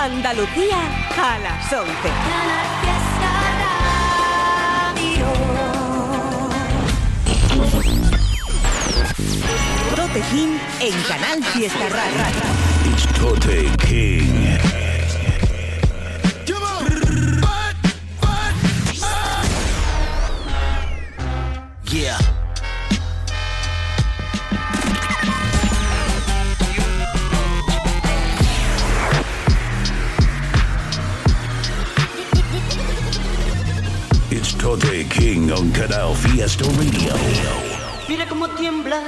Andalucía a las 11. Tote King en Canal Fiesta Radio. It's Tote King. Radio. Mira cómo tiembla.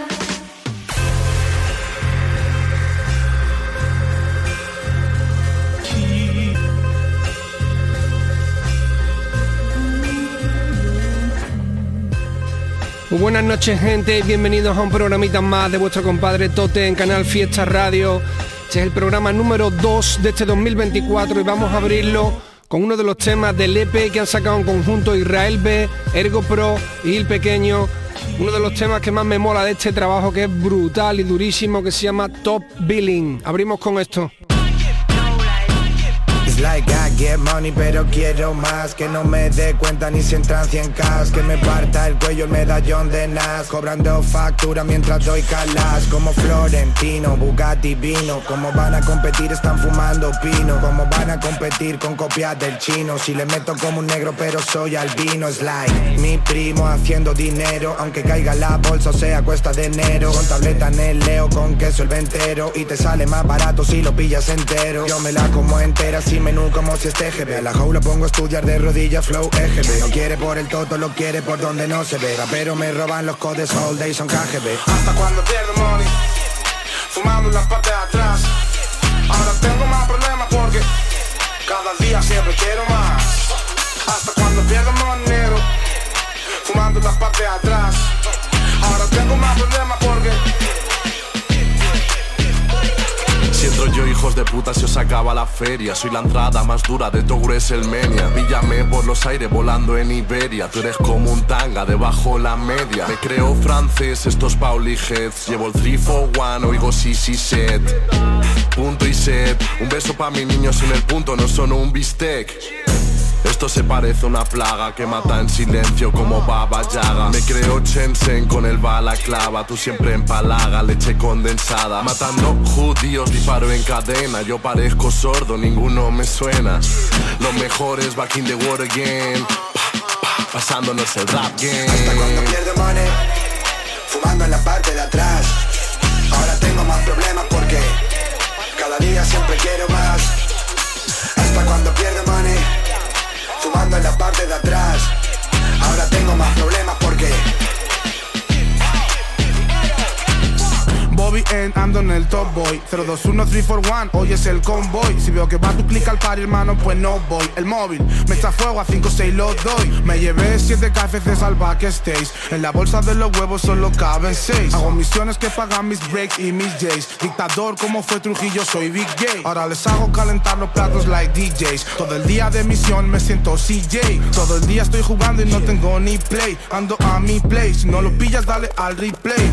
Muy buenas noches gente, bienvenidos a un programita más de vuestro compadre Tote en Canal Fiesta Radio. Este es el programa número 2 de este 2024 y vamos a abrirlo con uno de los temas del EP que han sacado en conjunto Israel B, Ergo Pro y El Pequeño. Uno de los temas que más me mola de este trabajo que es brutal y durísimo que se llama Top Billing. Abrimos con esto. Like I get money pero quiero más. Que no me dé cuenta ni si entran 100 cas Que me parta el cuello el medallón de Nas Cobrando factura mientras doy calas. Como Florentino, Bugatti vino. Como van a competir están fumando pino. Como van a competir con copias del chino. Si le meto como un negro pero soy albino. Es like mi primo haciendo dinero. Aunque caiga la bolsa o sea cuesta de enero Con tableta en el leo con queso el ventero. Y te sale más barato si lo pillas entero. Yo me la como entera sin menú como si es TGB A la jaula pongo a estudiar de rodillas flow EGB No quiere por el toto, lo quiere por donde no se ve. Pero me roban los codes all day son KGB Hasta cuando pierdo money Fumando en la parte de atrás. Ahora tengo más problemas porque Cada día siempre quiero más. Hasta cuando pierdo money negro Fumando en la parte de atrás. Ahora tengo más problemas porque Siento yo hijos de puta se os acaba la feria. Soy la entrada más dura de Togures el Menia Píllame por los aires volando en Iberia. Tú eres como un tanga debajo la media. Me creo francés, estos Pauli Heads Llevo el 3 for 1, oigo sí sí set. Punto y set. Un beso pa' mi niño sin el punto, no son un bistec esto se parece a una plaga que mata en silencio como Baba Yaga. Me creo Chensen con el balaclava. Tú siempre empalaga, leche condensada. Matando judíos, disparo en cadena. Yo parezco sordo, ninguno me suena. Los mejores back in the world again. Pa, pa, Pasándonos el rap game. Hasta cuando pierdo money Fumando en la parte de atrás. Ahora tengo más problemas porque Cada día siempre quiero más. Hasta cuando pierdo money Fumando en la parte de atrás. Ahora tengo más problemas porque Ando en el top boy. 021341, hoy es el convoy. Si veo que va tu clic al par hermano, pues no voy. El móvil, me echa fuego a 5-6 lo doy. Me llevé 7 KFCs al backstage En la bolsa de los huevos solo caben 6 Hago misiones que pagan mis breaks y mis J's. Dictador como fue Trujillo, soy Big Gay Ahora les hago calentar los platos like DJs Todo el día de misión me siento CJ Todo el día estoy jugando y no tengo ni play. Ando a mi play, si no lo pillas dale al replay.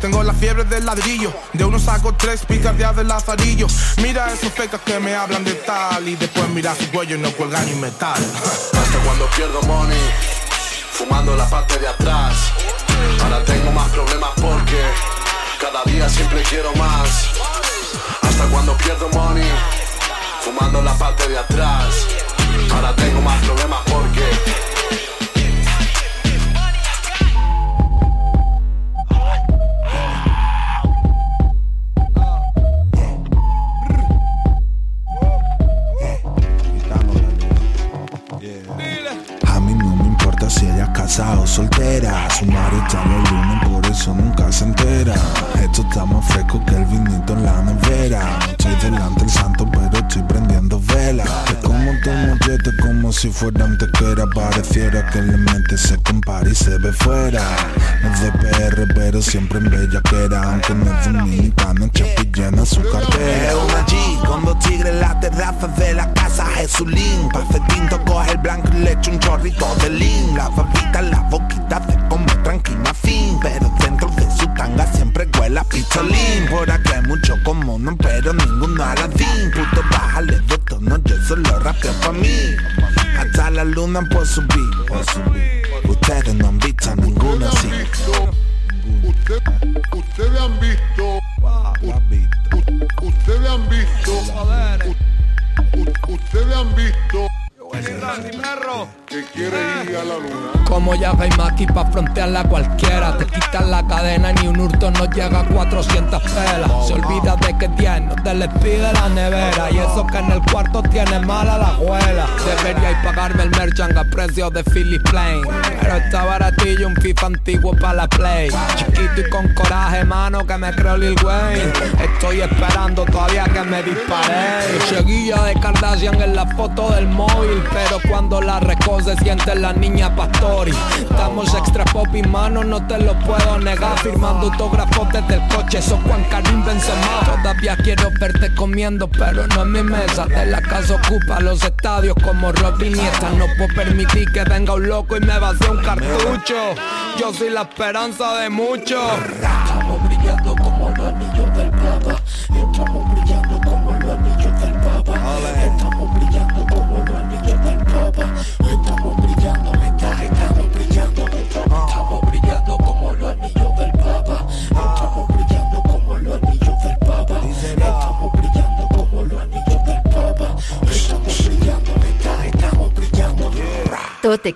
Tengo la fiebre del ladrillo, de uno saco tres picardías del lazarillo. Mira esos fecas que me hablan de tal. Y después mira su cuello y no cuelgan ni metal. Hasta cuando pierdo money Fumando la parte de atrás. Ahora tengo más problemas porque Cada día siempre quiero más. Hasta cuando pierdo money Fumando la parte de atrás. Ahora tengo más problemas porque soltera Su marido lunes, por eso nunca se entera. Esto está más fresco que el vinito en la nevera. Estoy delante del santo, pero estoy prendiendo vela. Te como tu mollete como si fuera un tequera. Pareciera que le mete se compara y se ve fuera. No es de PR, pero siempre en bellaquera. Aunque no es dominicana, chapi llena su cartera. Es una G con dos tigres en la terraza de la casa Jesulín. Pase tinto, coge el blanco y le echa un chorrito de lean La babita la boquita de como tranquila fin Pero dentro de su tanga siempre huele a pistolín. Por aquí hay mucho común, pero ninguno aladín Puto bájale de tono, yo solo rapeo pa' mí. Hasta la luna puedo subir Ustedes no han visto ninguno así. Ustedes han visto Ustedes han visto Ustedes han visto que quiere ir a la luna. Como ya veis aquí pa' frontearla cualquiera. Te quitan la cadena ni un hurto nos llega a 400 pelas. Se olvida de que tiene, no te les pide la nevera. Y eso que en el cuarto tiene mala la abuela. Deberíais pagarme el merchant a precio de Philly Plain. Pero está baratillo un FIFA antiguo para la Play. Chiquito y con coraje, mano, que me creo Lil Wayne. Estoy esperando todavía que me dispare. Seguilla de Kardashian en la foto del móvil Pero cuando la recoge se siente la niña Pastori. Estamos extra pop y mano, no te lo puedo negar. Firmando autógrafos desde el coche, eso Juan Karim Benzema. Todavía quiero verte comiendo, pero no en mi mesa. De la casa ocupa los estadios como Robin y esta. No puedo permitir que venga un loco y me vacíe un cartucho. Yo soy la esperanza de muchos. Estamos brillando Tote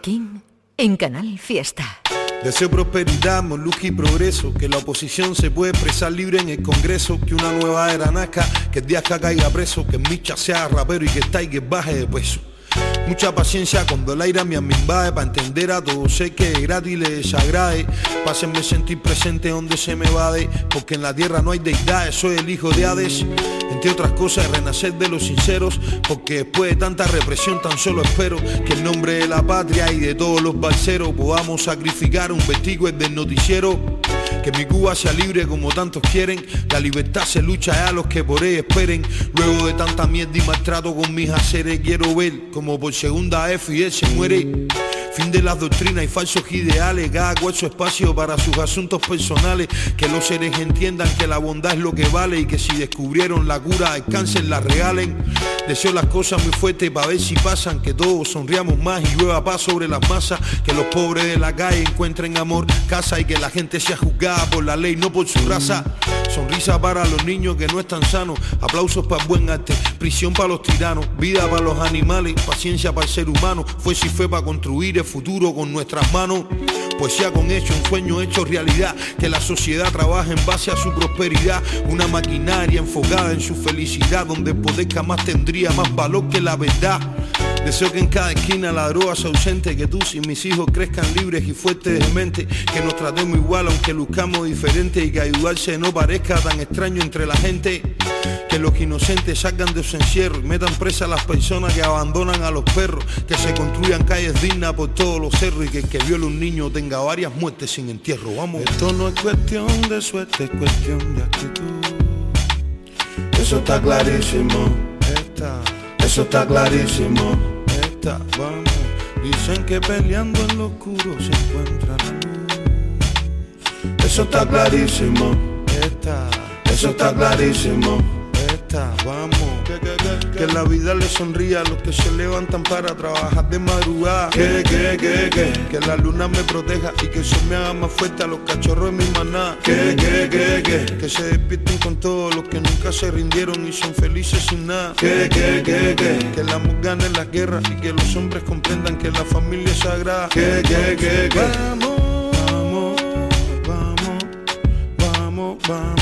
en Canal Fiesta. Deseo prosperidad, moluca y progreso, que la oposición se puede expresar libre en el Congreso, que una nueva era nazca, que el día que caiga preso, que Micha sea rapero y que Tiger baje de peso. Mucha paciencia cuando el aire me invade para entender a todos sé que es gratis les desagrade Pásenme sentir presente donde se me vade Porque en la tierra no hay deidades, soy el hijo de Hades. Entre otras cosas renacer de los sinceros Porque después de tanta represión tan solo espero Que en nombre de la patria y de todos los balseros Podamos sacrificar un vestigo del noticiero que mi Cuba sea libre como tantos quieren. La libertad se lucha a los que por ella esperen. Luego de tanta mierda y maltrato con mis haceres, quiero ver como por segunda vez Fidel se muere. Fin de las doctrinas y falsos ideales, cada cual su espacio para sus asuntos personales. Que los seres entiendan que la bondad es lo que vale y que si descubrieron la cura al cáncer la regalen. Deseo las cosas muy fuertes para ver si pasan, que todos sonriamos más y llueva paz sobre las masas, que los pobres de la calle encuentren amor, casa y que la gente sea juzgada por la ley, no por su raza. Sonrisa para los niños que no están sanos, aplausos para buen arte, prisión para los tiranos, vida para los animales, paciencia para el ser humano, fue si fue para construir el futuro con nuestras manos. Poesía con hecho, un sueño hecho realidad, que la sociedad trabaje en base a su prosperidad, una maquinaria enfocada en su felicidad, donde el poder jamás tendría más valor que la verdad. Deseo que en cada esquina la droga sea ausente, que tú y mis hijos crezcan libres y fuertes de mente, que nos tratemos igual aunque luzcamos diferente y que ayudarse no parezca tan extraño entre la gente. Que los inocentes salgan de su encierro y metan presa a las personas que abandonan a los perros, que se construyan calles dignas por todos los cerros y que el que viola un niño tenga varias muertes sin entierro. Vamos. Esto no es cuestión de suerte, es cuestión de actitud. Eso está clarísimo. Eso está clarísimo. Está, vamos. Dicen que peleando en lo oscuro se encuentra la luz. Eso está clarísimo. Está, eso está clarísimo. Vamos. Que, que, que, que la vida le sonría a los que se levantan para trabajar de madrugada. Que, que, que, que, que la luna me proteja y que eso me haga más fuerte a los cachorros de mi maná. Que, que, que, que, que se despierten con todos los que nunca se rindieron y son felices sin nada. Que, que, que, que, que el amor gane las guerras y que los hombres comprendan que la familia es sagrada. Que, que, que, que. Vamos, vamos, vamos, vamos,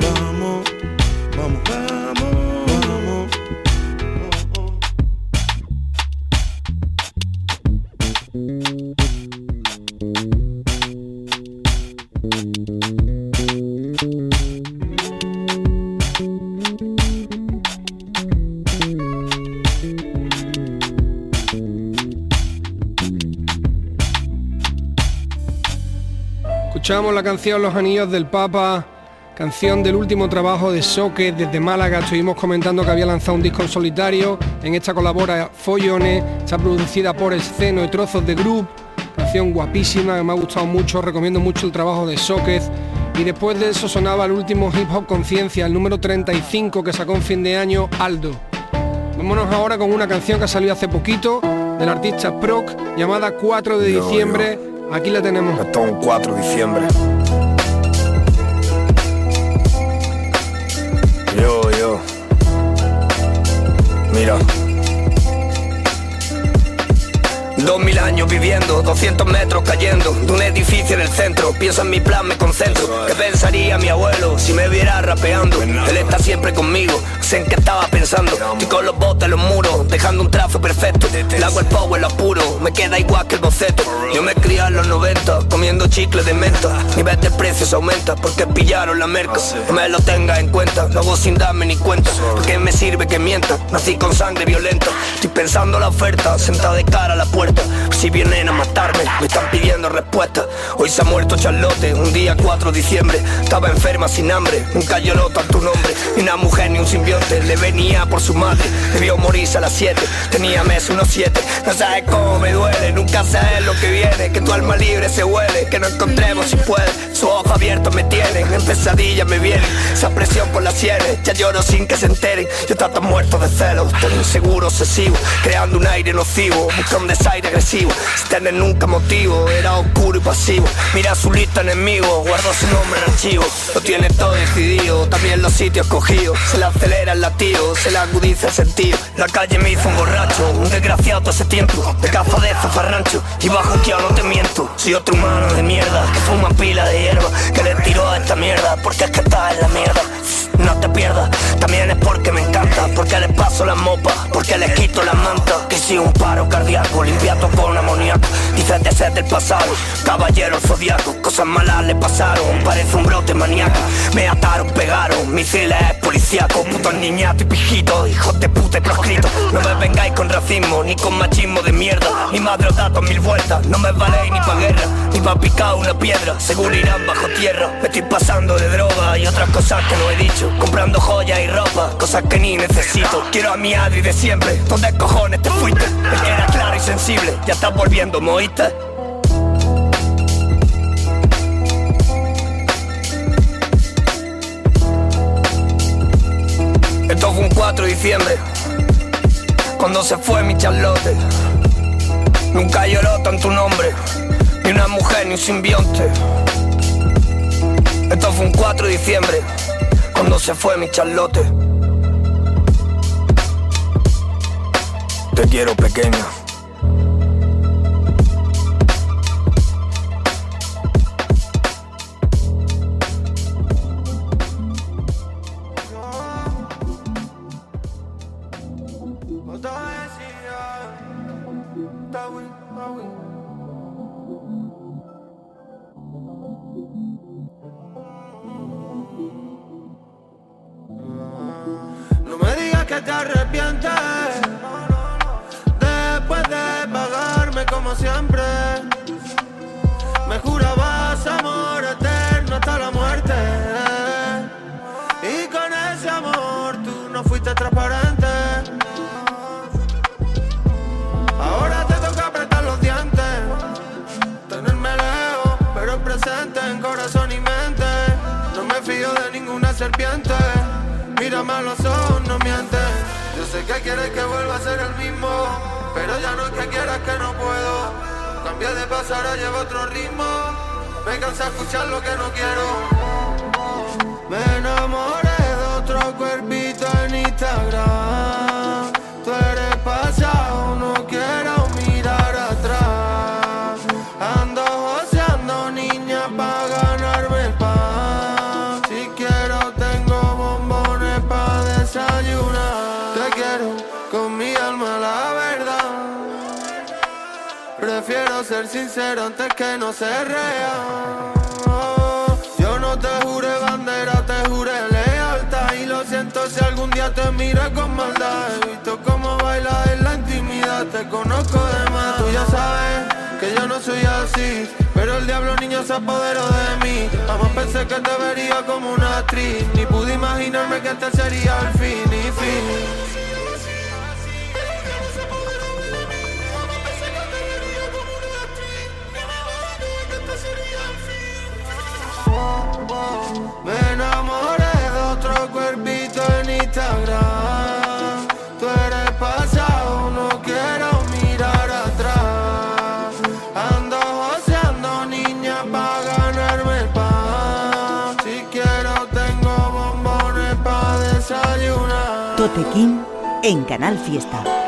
Escuchamos la canción Los Anillos del Papa, canción del último trabajo de Soque desde Málaga. Estuvimos comentando que había lanzado un disco en solitario. En esta colabora Follones, está producida por Esceno y Trozos de Group. Canción guapísima que me ha gustado mucho. Recomiendo mucho el trabajo de Soquez. Y después de eso sonaba el último Hip Hop Conciencia, el número 35 que sacó en fin de año Aldo. Vámonos ahora con una canción que ha salido hace poquito del artista Proc llamada 4 de diciembre. Aquí la tenemos. Es un 4 de diciembre. Yo, yo. Mira. Dos mil años viviendo, 200 metros cayendo de un edificio en el centro. Pienso en mi plan, me concentro. ¿Qué pensaría mi abuelo si me viera rapeando? Él está siempre conmigo, en qué estaba pensando. Estoy con los botes, los muros, dejando un trazo perfecto. El agua, el power, lo puro, me queda igual que el boceto. Yo me crié en los 90, comiendo chicle de menta. Nivel de precios aumenta porque pillaron la merca. No me lo tengas en cuenta, lo hago sin darme ni cuenta. Porque me sirve que mienta, nací con sangre violenta. Estoy pensando la oferta, sentado de cara a la puerta. Si vienen a matarme, me están pidiendo respuesta. Hoy se ha muerto Charlotte, un día 4 de diciembre. Estaba enferma sin hambre, nunca yo nota tu nombre. Ni una mujer ni un simbionte, le venía por su madre. Debió morirse a las 7, tenía mes unos 7. No sabes cómo me duele, nunca sabes lo que viene. Que tu alma libre se huele, que no encontremos si puede. Su ojos abiertos me tienen, en pesadillas me vienen. Esa presión por las sienes, ya lloro sin que se enteren. Yo tan muerto de celos, tan inseguro, obsesivo. Creando un aire nocivo, buscando un desaire agresivo. Sin tener nunca motivo, era oscuro y pasivo. Mira su lista enemigo, guardo su nombre en archivo. Lo tiene todo decidido, también los sitios cogidos. Se le acelera el latido, se le agudiza el sentido. La calle me hizo un borracho, un desgraciado todo ese tiempo. De caza de zafarrancho, y bajo que no te miento. Soy otro humano de mierda, que fuma pila de hierba. Que le tiro a esta mierda, porque es que está en la mierda. No te pierdas, también es porque me encanta, porque les paso la mopa, porque les quito la manta. Que si un paro cardíaco, limpiado con amoníaco. Dice de ser del pasado, caballero zodiaco. Cosas malas le pasaron, parece un brote maníaco. Me ataron, pegaron, misiles policíacos. Putos niñatos y pijitos, hijos de puta y proscritos. No me vengáis con racismo, ni con machismo de mierda. Mi madre os da mil vueltas, no me valéis ni pa' guerra, ni pa' picar una piedra. Seguro irán bajo tierra. Me estoy pasando de droga y otras cosas que no he dicho. Comprando joyas y ropa, cosas que ni necesito. Quiero a mi Adri de siempre, ¿dónde cojones te fuiste? El que era claro y sensible, ya estás volviendo, ¿moíste? Un 4 de diciembre, cuando se fue mi Charlotte. Nunca lloró tanto un hombre, ni una mujer, ni un simbionte. Esto fue un 4 de diciembre, cuando se fue mi Charlotte. Te quiero pequeña. Totequín en Canal Fiesta.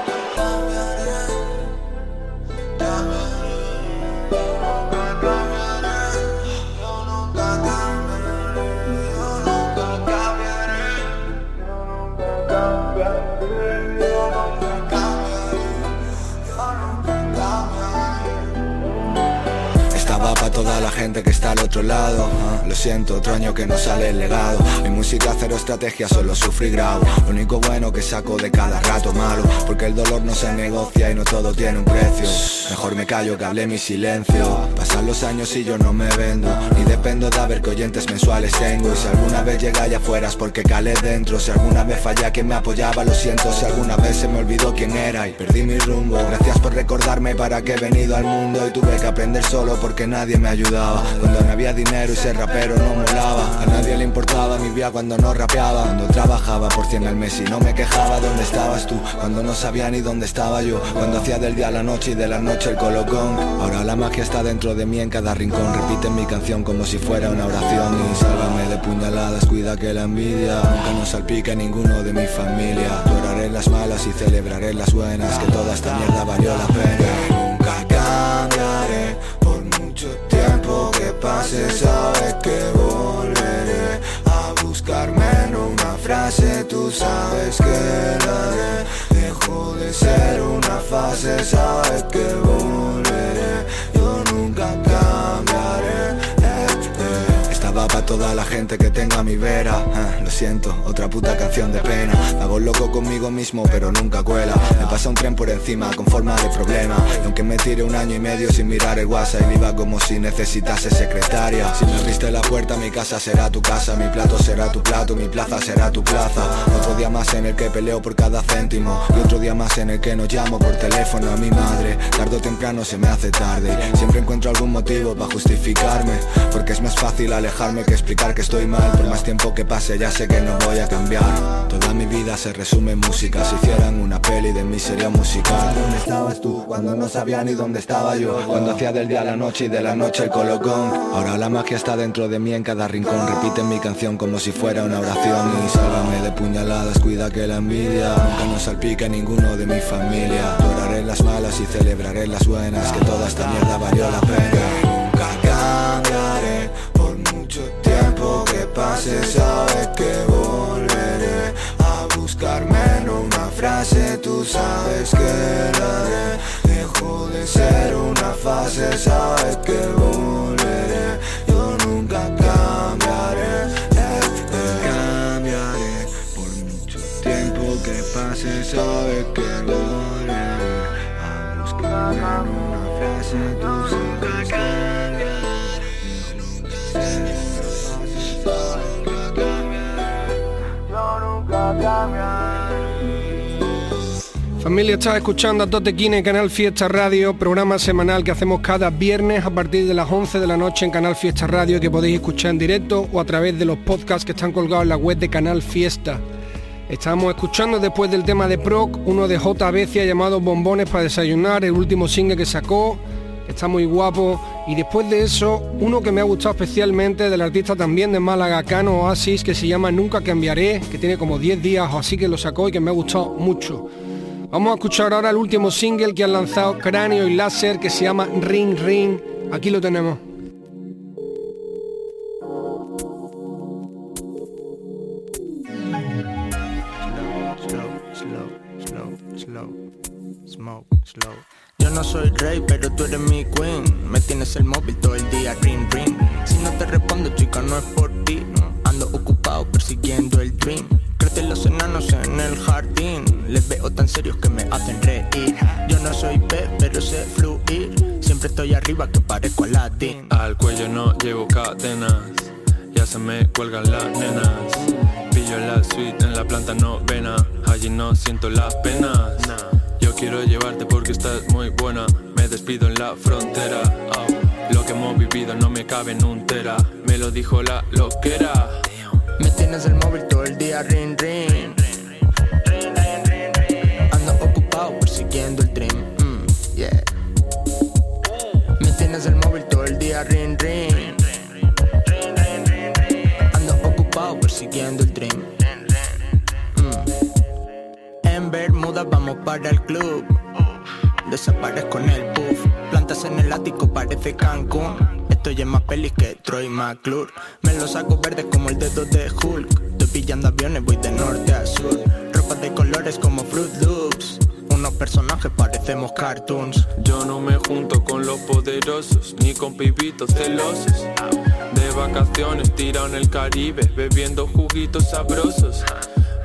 Que está al otro lado ah, Lo siento, otro año que no sale el legado. Mi música cero estrategia, solo sufrí grabo. Lo único bueno que saco de cada rato malo. Porque el dolor no se negocia y no todo tiene un precio. Mejor me callo que hable mi silencio Los años y yo no me vendo. Ni dependo de ver qué oyentes mensuales tengo. Y si alguna vez llega allá afuera es porque calé dentro. Si alguna vez falla quien me apoyaba, lo siento. Si alguna vez se me olvidó quién era y perdí mi rumbo. Gracias por recordarme para que he venido al mundo. Y tuve que aprender solo porque nadie me ayudaba. Cuando no había dinero y ser rapero no molaba. A nadie le importaba mi vida cuando no rapeaba. Cuando trabajaba por 100 al mes y no me quejaba ¿Dónde estabas tú? Cuando no sabía ni dónde estaba yo. Cuando hacía del día a la noche y de la noche el colocón. Ahora la magia está dentro de mí en cada rincón. Repiten mi canción como si fuera una oración. Y sálvame de puñaladas, cuida que la envidia Nunca nos salpique ninguno de mi familia. Lloraré las malas y celebraré las buenas Que toda esta mierda valió la pena. Nunca cambiaré por mucho tiempo que pase Sabes que volveré a buscarme en una frase. Tú sabes que la haré Dejo de ser una fase Sabes que volveré toda la gente que tenga mi vera. Ah, Lo siento, otra puta canción de pena. Me hago loco conmigo mismo pero nunca cuela. Me pasa un tren por encima con forma de problema. Y aunque me tire un año y medio sin mirar el WhatsApp Y viva como si necesitase secretaria. Si me abriste la puerta mi casa será tu casa. Mi plato será tu plato, mi plaza será tu plaza. Otro día más en el que peleo por cada céntimo. Y otro día más en el que no llamo por teléfono a mi madre. Tardo o temprano se me hace tarde. Siempre encuentro algún motivo para justificarme. Porque es más fácil alejarme que explicar que estoy mal. Por más tiempo que pase ya sé que no voy a cambiar. Toda mi vida se resume en música. Si hicieran una peli de mí sería musical. ¿Dónde estabas tú? Cuando no sabía ni dónde estaba yo Cuando hacía del día a la noche y de la noche el colocón. Ahora la magia está dentro de mí en cada rincón. Repiten mi canción como si fuera una oración. Y sálvame de puñaladas, cuida que la envidia Nunca nos salpique ninguno de mi familia. Lloraré las malas y celebraré las buenas Que toda esta mierda valió la pena tiempo que pase Sabes que volveré a buscarme en una frase. Tú sabes que la haré Dejo de ser una fase. Sabes que volveré Yo nunca cambiaré eh, eh. Cambiaré por mucho tiempo que pase. Sabes que volveré a buscarme en una frase Familia, estás escuchando a Totequín en Canal Fiesta Radio, programa semanal que hacemos cada viernes a partir de las 11 de la noche en Canal Fiesta Radio, que podéis escuchar en directo o a través de los podcasts que están colgados en la web de Canal Fiesta. Estamos escuchando después del tema de Proc, uno de J. Becia llamado Bombones para desayunar, el último single que sacó, está muy guapo. Y después de eso, uno que me ha gustado especialmente del artista también de Málaga, Cano Oasis, que se llama Nunca Cambiaré, que tiene como 10 días o así que lo sacó y que me ha gustado mucho. Vamos a escuchar ahora el último single que han lanzado Cráneo y Láser, que se llama Ring Ring. Aquí lo tenemos. No soy rey, pero tú eres mi queen. Me tienes el móvil todo el día, ring, ring. Si no te respondo, chica, no es por ti. Ando ocupado persiguiendo el dream. Crecen los enanos en el jardín. Les veo tan serios que me hacen reír. Yo no soy pez, pero sé fluir. Siempre estoy arriba que parezco Aladdin. Al cuello no llevo cadenas, ya se me cuelgan las nenas. Pillo la suite en la planta novena, allí no siento las penas. Quiero llevarte porque estás muy buena, me despido en la frontera. Oh, Lo que hemos vivido no me cabe en un tera, me lo dijo la loquera. Me tienes el móvil todo el día ring ring. Ando ocupado persiguiendo el dream. mm, yeah. Me tienes el móvil todo el día ring ring. Vamos para el club. Desaparezco en el puff. Plantas en el ático parece Cancún. Estoy en más pelis que Troy McClure. Me los saco verdes como el dedo de Hulk. Estoy pillando aviones, voy de norte a sur. Ropa de colores como Fruit Loops. Unos personajes parecemos cartoons. Yo no me junto con los poderosos, ni con pibitos celosos. De vacaciones tirado en el Caribe, bebiendo juguitos sabrosos.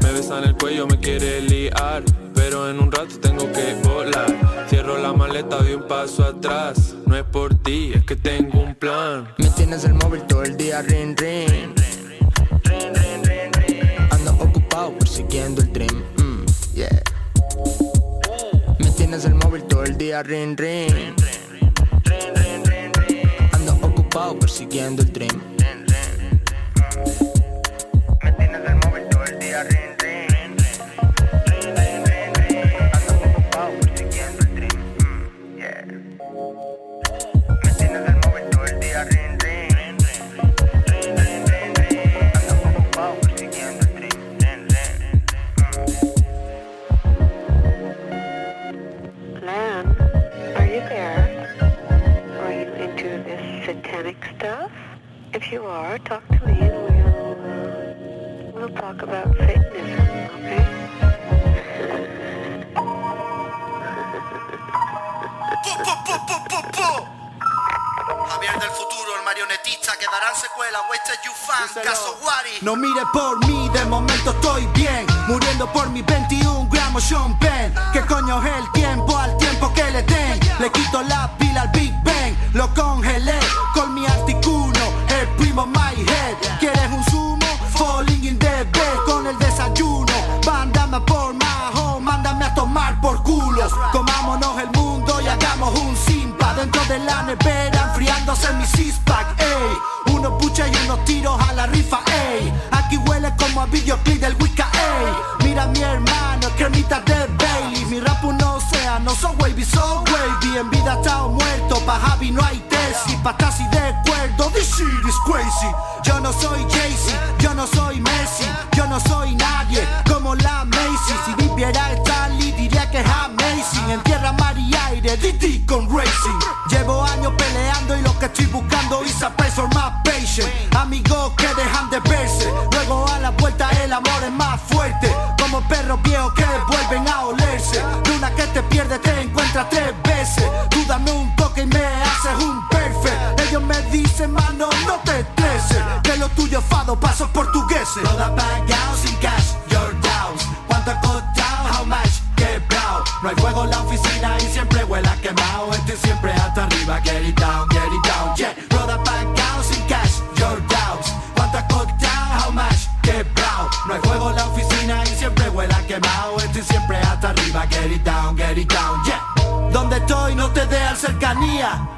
Me besan el cuello, me quiere liar, pero en un rato tengo que volar. Cierro la maleta, doy un paso atrás. No es por ti, es que tengo un plan. Me tienes el móvil todo el día ring ring. Ando ocupado persiguiendo el dream. mm, yeah. Me tienes el móvil todo el día ring ring. Ando ocupado persiguiendo el dream. You are, talk to me and we'll we'll talk about okay? Javier del futuro, el marionetista, quedarán secuelas, Wasted You Fan, caso Wari. No mire por mí, de momento estoy bien Muriendo por mis 21 gramos Sean Penn ¿Qué coño es el tiempo al tiempo que le den? Le quito la pila al Big Bang Lo congelé Comámonos el mundo y hagamos un simpa. Dentro de la nevera enfriándose mi six-pack ey. Unos puches y unos tiros a la rifa ey. Aquí huele como a videoclip del Wicca ey. Mira mi hermano, cremita de Bailey. Mi rap un océano, so wavy, so wavy. En vida está o muerto, pa' Javi no hay tesis. Pa' Tassi de acuerdo, this shit is crazy. Yo no soy Jay-Z, yo no soy Messi. Yo no soy nadie, como la Macy. Si viviera a diría que es amazing. En tierra, mar y aire, DD con racing. Llevo años peleando y lo que estoy buscando is a place for my patient Amigos que dejan de verse. Luego a la vuelta el amor es más fuerte. Como perros viejos que vuelven a olerse. Luna que te pierde te encuentra tres veces. Tú dame un toque y me haces un perfect. Ellos me dicen mano no te estreses. Que lo tuyo fado, pasos portugueses Toda pagado sin cash, No hay fuego en la oficina y siempre huele a quemado. Estoy siempre hasta arriba, get it down, get it down, yeah. Roda pagado sin cash, your doubts. ¿Cuánto ha costado? How much? Quebrado No hay fuego en la oficina y siempre huele a quemado. Estoy siempre hasta arriba, get it down, get it down, yeah. Donde estoy no te dejan cercanía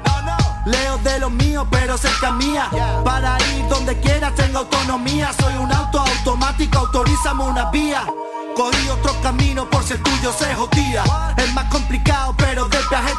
Leo de lo mío, pero cerca mía. Para ir donde quieras tengo autonomía. Soy un auto automático, autorízame una vía. Cogí otro camino por si el tuyo se jodía. Es más complicado,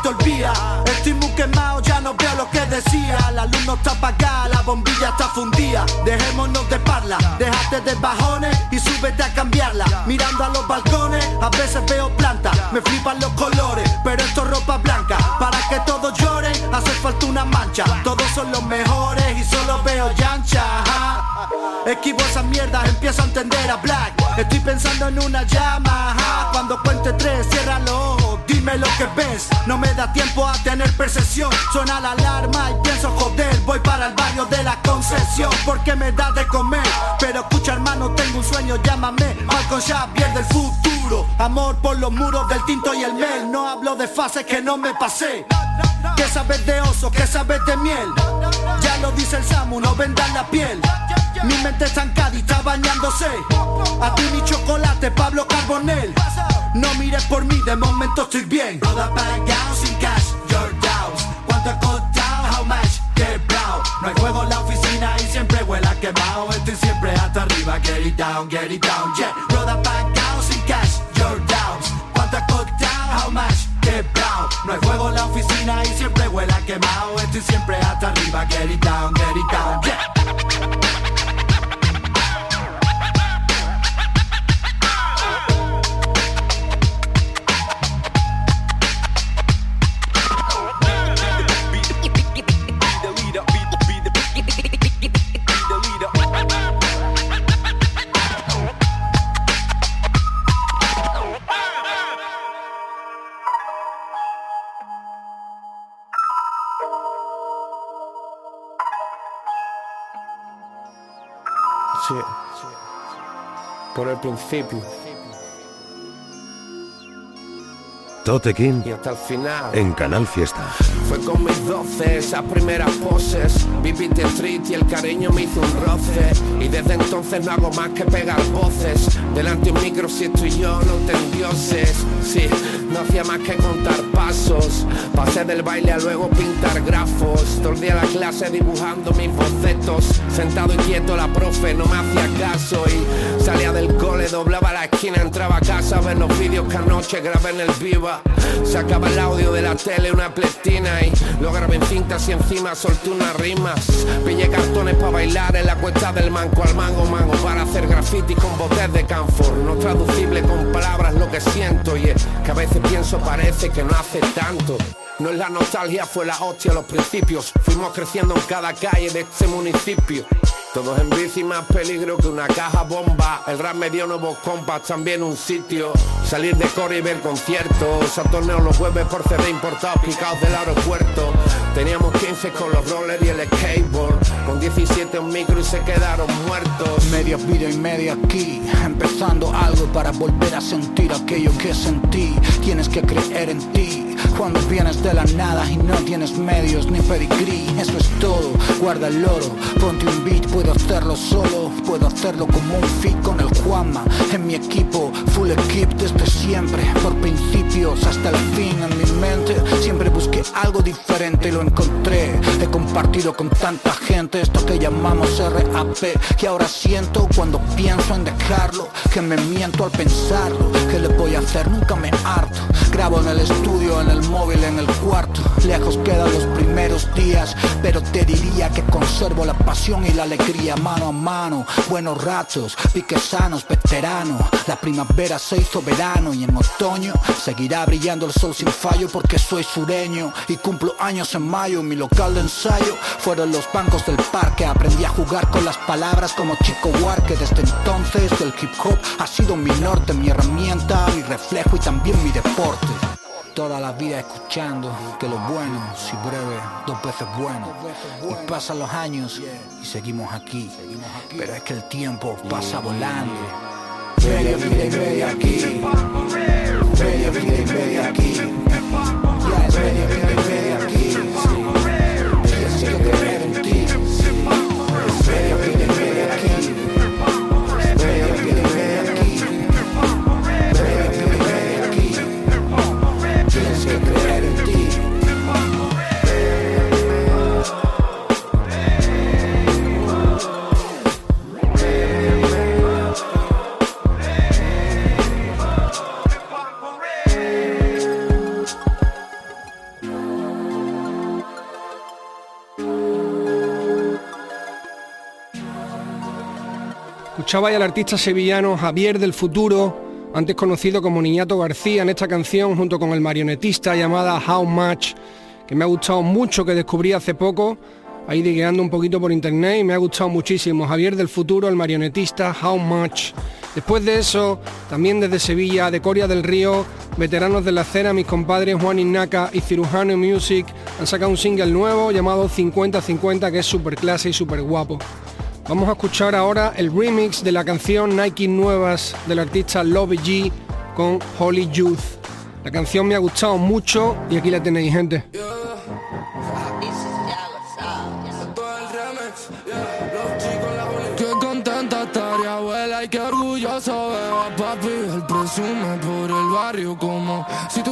te olvida. Estoy muy quemado, ya no veo lo que decía. La luz no está apagada, la bombilla está fundida. Dejémonos de parla, déjate de bajones y súbete a cambiarla. Mirando a los balcones, a veces veo plantas. Me flipan los colores, pero esto es ropa blanca. Para que todos lloren, hace falta una mancha. Todos son los mejores y solo veo yancha. ajá. Esquivo esas mierdas, empiezo a entender a Black. Estoy pensando en una llama. Cuando cuente tres, cierra. Dime lo que ves. No me da tiempo a tener percepción. Suena la alarma y pienso joder. Voy para el barrio de la concesión porque me da de comer. Pero escucha, hermano, tengo un sueño, llámame. Malcolm Xavier del futuro. Amor por los muros del tinto y el mel. No hablo de fases que no me pasé. ¿Qué sabes de oso? ¿Qué sabes de miel? Ya lo dice el Samu, no vendan la piel. Mi mente estancada y está bañándose. A ti mi chocolate, Pablo Carbonel. No mires por mí, de momento estoy bien. Toda pagado sin cash, your doubts. ¿Cuánto ha costado? How much? Quebrado. No hay juego en la oficina y siempre huela quemado. Estoy siempre hasta arriba, get it down, get it down, yeah. Roda pagado sin cash, your doubts. ¿Cuánto ha costado? How much? No hay juego en la oficina y siempre huela quemado. Estoy siempre hasta arriba, get it down, get it down, yeah. Por el principio. Tote King Y hasta el final. en Canal Fiesta. Fue con mis doce, esas primeras poses. Viví de street y el cariño me hizo un roce. Y desde entonces no hago más que pegar voces. Delante un micro si estoy yo no ten dioses Sí, no hacía más que contar pasos. Pasé del baile a luego pintar grafos. Todo el día la clase dibujando mis bocetos. Sentado y quieto la profe no me hacía caso. Y salía del cole, doblaba la esquina, entraba a casa A ver los vídeos que anoche grabé en el Viva Sacaba el audio de la tele, una plectina Y lo grabé en cintas y encima solté unas rimas Pillé cartones para bailar en la cuesta del manco al mango mango Para hacer graffiti con botes de camfor No traducible con palabras lo que siento Y es que a veces pienso parece que no hace tanto. No es la nostalgia, fue la hostia los principios. Fuimos creciendo en cada calle de este municipio todos en bici más peligro que una caja bomba. El rap me dio nuevos compas, también un sitio. Salir de core y ver conciertos. A torneos los jueves por CD importados picados del aeropuerto. Teníamos 15 con los rollers y el skateboard. Con 17 un micro y se quedaron muertos. Media vida y media aquí, empezando algo para volver a sentir aquello que sentí. Tienes que creer en ti cuando vienes de la nada y no tienes medios ni pedigrí. Eso es todo, guarda el oro, ponte un beat, puedo hacerlo solo, puedo hacerlo como un fit con el Juanma. En mi equipo, full equip desde siempre, por principios hasta el fin. En mi mente siempre busqué algo diferente y lo encontré. He compartido con tanta gente esto que llamamos RAP que ahora siento cuando pienso en dejarlo que me miento al pensarlo que le voy a hacer nunca me harto grabo en el estudio en el móvil en el cuarto. Lejos quedan los primeros días pero te diría que conservo la pasión y la alegría mano a mano. Buenos ratos piques sanos veteranos la primavera se hizo verano y en otoño seguirá brillando el sol sin fallo porque soy sureño y cumplo años en mayo mi local de ensayo. Fueron los bancos del parque aprendí a jugar con las palabras como Chico Huarque. Desde entonces el hip hop ha sido mi norte, mi herramienta, mi reflejo y también mi deporte. Toda la vida escuchando que lo bueno, si breve, dos veces bueno. Y pasan los años y seguimos aquí. Pero es que el tiempo pasa volando. Media vida y media aquí. Media vida y media aquí. Ya es media vida y media Escuchaba al artista sevillano Javier del Futuro, antes conocido como Niñato García, en esta canción junto con el marionetista llamada How Much, que me ha gustado mucho, que descubrí hace poco, ahí digueando un poquito por internet y me ha gustado muchísimo. Javier del Futuro, el marionetista How Much. Después de eso, también desde Sevilla, de Coria del Río, veteranos de la escena, mis compadres Juan Innaca y Cirujano Music han sacado un single nuevo llamado 50-50 que es súper clase y súper guapo. Vamos a escuchar ahora el remix de la canción Nike Nuevas del artista Love G con Holy Youth. La canción me ha gustado mucho y aquí la tenéis, gente. papi, por el barrio como si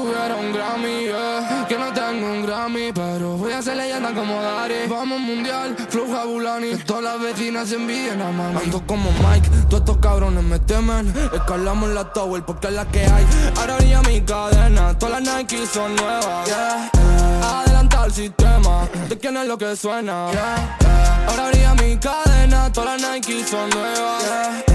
como Dari. Vamos mundial, flow Jabulani. Que todas las vecinas se envíen a mami. Ando como Mike, todos estos cabrones me temen. Escalamos la tower porque es la que hay. Ahora brilla mi cadena, todas las Nike son nuevas. Yeah. Adelanta el sistema, de quién es lo que suena. Yeah. Ahora brilla mi cadena, todas las Nike son nuevas.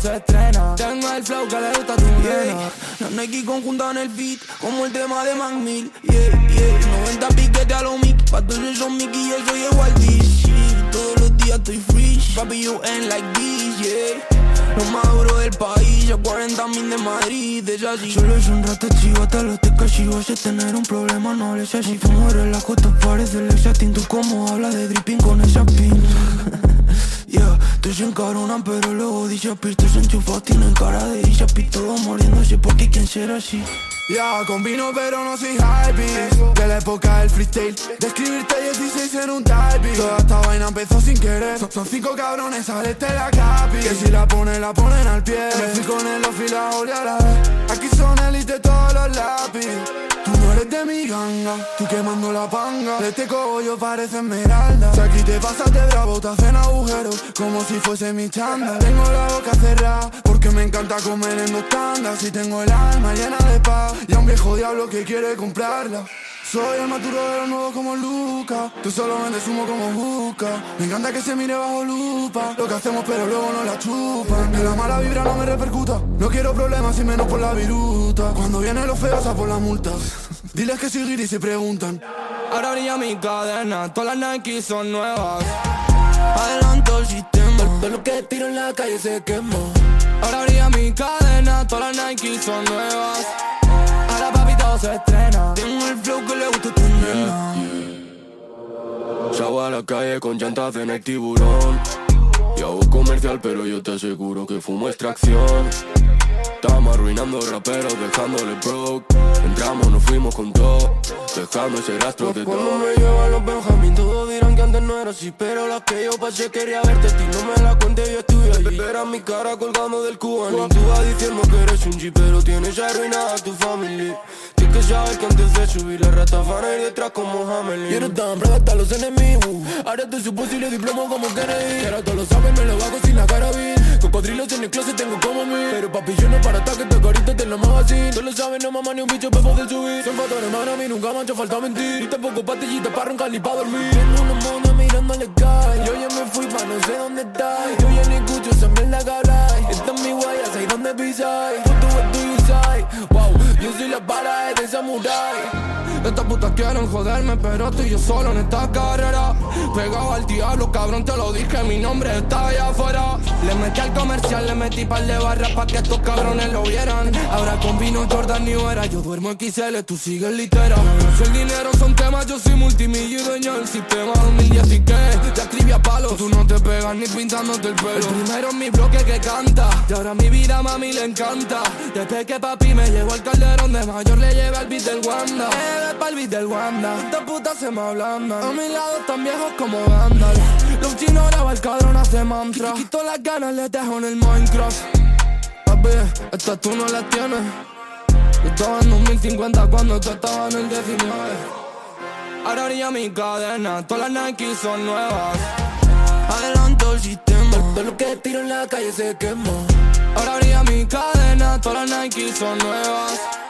Se estrena. Tengo el flow que le gusta a tu nena. Las Nike conjuntan el beat, como el tema de Mac Mill. Yeah, yeah. 90 piquetes a los mic, pa' todos son Mickey, yo soy igual Shit, Todos los días estoy free, papi, you ain't like this, yeah. Lo más duro del país, ya 40 mil de Madrid, es así. Solo es un rato chivo, hasta los te cachivo. Si tener un problema, no le sé si fumo la costa, parece el exatín. Tú como hablas de dripping con esa pin. Yeah, tú se encabronan pero luego Tú se enchufados tienen cara de Isha Todos muriéndose porque quién será así ya, combino pero no soy hype. De la época del freestyle De escribirte 16 en un type Toda esta vaina empezó sin querer. Son, cinco cabrones, salete la capi. Que si la ponen, la ponen al pie. Me fui con el y a la vez. Aquí son élite todos los lápiz eres mi ganga Tú quemando la panga De este cogollo parece esmeralda Si aquí te pasas de bravo, te hacen agujeros Como si fuese mi chanda Tengo la boca cerrada Porque me encanta comer en dos tandas Y tengo el alma llena de paz y a un viejo diablo que quiere comprarla. Soy el maturo de los nuevos como Luca. Tú solo vendes humo como busca. Me encanta que se mire bajo lupa. Lo que hacemos, pero luego no la chupan. Que la mala vibra no me repercuta. No quiero problemas y menos por la viruta. Cuando vienen los feos a por las multas. Diles que soy y se preguntan. Ahora brilla mi cadena. Todas las Nike son nuevas. Adelanto el sistema. Todo lo que tiro en la calle se quemó. Ahora brilla mi cadena. Todas las Nike son nuevas. Ahora papi todo se estrena Tengo el flow que le gusta a tu nena Salgo a la calle con llantas de el tiburón Y hago comercial pero yo te aseguro que fumo extracción Estamos arruinando raperos dejándole broke. Entramos, nos fuimos con todo. Dejando ese rastro de todo. Cuando me llevan los Benjamín Todos dirán que antes no era así Pero la que yo pasé quería verte a ti. No me la cuente, yo estuve allí. Era mi cara colgando del cubano. Tú vas diciendo que eres un G Pero tienes arruinada a tu familia que saber que antes de subir la rata van a ir detrás como Hamelin. Quiero tan hasta los enemigos. Ahora estoy su posible diploma como Kennedy. Ahora todos lo saben, me lo hago sin la cara bien. Cocodrilos en el closet tengo como mí. Pero papi yo no para ataque, te carita te lo magazine Todos lo saben, no mamá ni un bicho para poder subir. Son factores, hermano, a mí nunca me ha hecho falta mentir. Y tampoco pastillitas para roncar ni para dormir. Tengo una mona mirándole cae. Yo ya me fui pa' no sé dónde está. Yo ya ni escucho esa mierda que habláis Esta es mi guaya, sé dónde pisáis Wow, yo soy la bala de samurai estas putas quieren joderme, pero estoy yo solo en esta carrera. Pegado al diablo, cabrón, te lo dije, mi nombre está allá afuera. Le metí al comercial, le metí par de barras pa' que estos cabrones lo vieran. Ahora con vino Jordan New Era, yo duermo XL, tú sigues litera. Si el dinero son temas, yo soy multimillonario y dueño del sistema 2010 y que ya escribí palo. Tú no te pegas ni pintándote el pelo. El primero en mi bloque que canta, y ahora mi vida mami le encanta. Desde que papi me llevó al calderón de mayor, le llevé al beat del Wanda beat del Wanda. Esta puta se me ablandan A mi lado están viejos como Gandalf Los chinos graba el cadrón hace mantra. Quito las ganas, le dejo en el Minecraft. Papi, esta tú no la tienes. Yo estaba en 2050 cuando tú estabas en el 19 Ahora haría mi cadena, todas las Nike son nuevas. Adelanto el sistema, todo lo que tiro en la calle se quemó Ahora haría mi cadena, todas las Nike son nuevas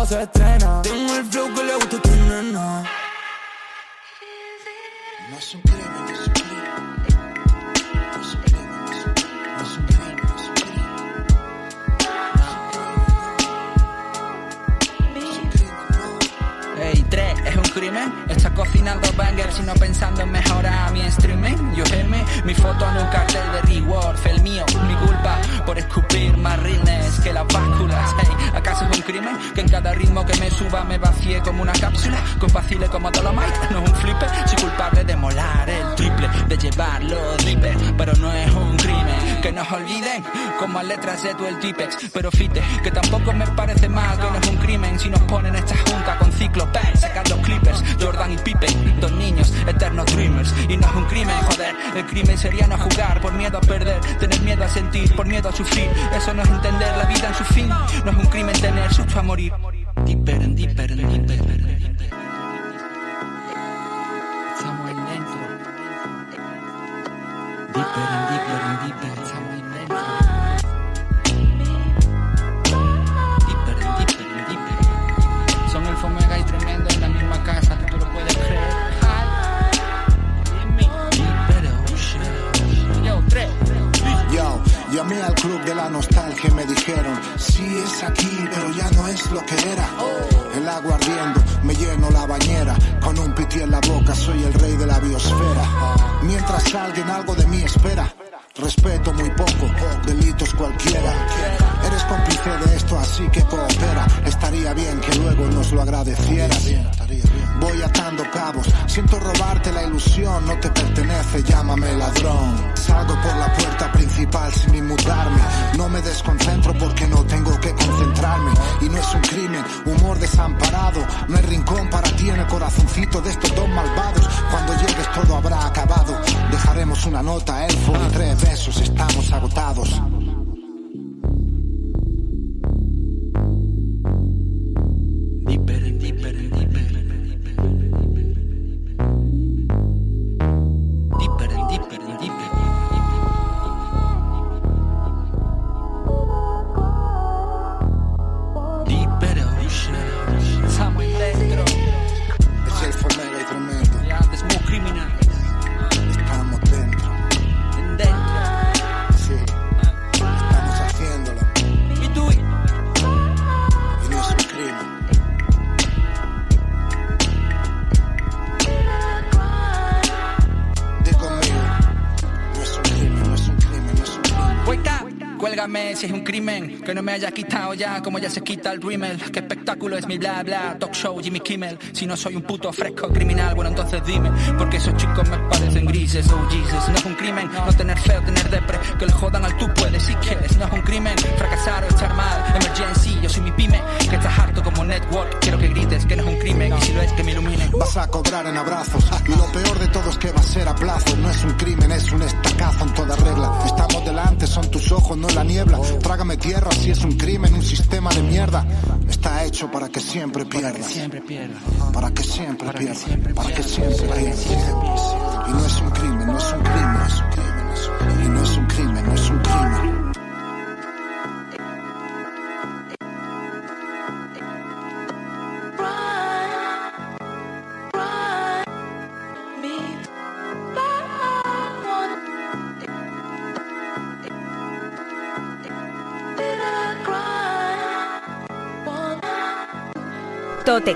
Ahora papi todo se estrena Tengo el flow que le gusta a tu nena. No es un crimen, no es un crimen No es un crimen, no es un crimen No es un crimen, Ey, 3, ¿es un crimen? Está cocinando bangers y no pensando en mejorar mi streaming. Yo geme, mi foto en un cartel de reward El mío, mi culpa por escupir más rines que las básculas. Hey, ¿acaso es un crimen? Que en cada ritmo que me suba me vacíe como una cápsula Compacile como Dolomite, no es un flipper Soy culpable de molar el triple, de llevarlo deeper Pero no es un crimen, que nos olviden Como a letras de tu el tipex. Pero fite, que tampoco me parece mal Que no es un crimen si nos ponen esta junta con ciclopen Sacar los clippers, Jordan y Pippen Dos niños, eternos dreamers Y no es un crimen, joder, El crimen sería no jugar por miedo a perder, tener miedo a sentir, por miedo a sufrir. Eso no es entender la vida en su fin. No es un crimen tener susto a morir. Deeper and deeper and deeper. Estamos. Deeper and deeper and deeper. Estamos dentro. Llamé al club de la nostalgia me dijeron, sí es aquí, pero ya no es lo que era. El agua ardiendo, me lleno la bañera, con un piti en la boca soy el rey de la biosfera. Mientras alguien algo de mí espera, respeto muy poco, delitos cualquiera. Eres cómplice de esto, así que coopera. Estaría bien que luego nos lo agradecieras. Voy atando cabos, siento robarte la ilusión, no te pertenece, llámame ladrón. Salgo por la puerta principal sin inmutarme, no me desconcentro porque no tengo que concentrarme. Y no es un crimen, humor desamparado, no hay rincón para ti en el corazoncito de estos dos malvados. Cuando llegues todo habrá acabado, dejaremos una nota, elfo, y tres besos, estamos agotados. Es un crimen que no me haya quitado ya como ya se quita el rímel. Qué espectáculo es mi bla bla, talk show Jimmy Kimmel. Si no soy un puto fresco criminal, bueno entonces dime, porque esos chicos me parecen grises. Oh Jesus, no es un crimen no tener fe o tener depre, que le jodan al tú puedes si quieres. No es un crimen fracasar o estar mal, emergency, yo soy mi pyme, que estás harto como network. Quiero que grites que no es un crimen y si lo es que me ilumine. Vas a cobrar en abrazos y lo peor de todo es que va a ser a plazo. No es un crimen, es un estacazo en toda regla. Estamos delante, son tus ojos, no la niebla. Trágame tierra si es un crimen, un sistema de mierda. Está hecho para que siempre pierdas. Para que siempre pierdas. Para que siempre pierdas. Y no es un crimen, no es un crimen. Y no es un crimen, no es un crimen. Tote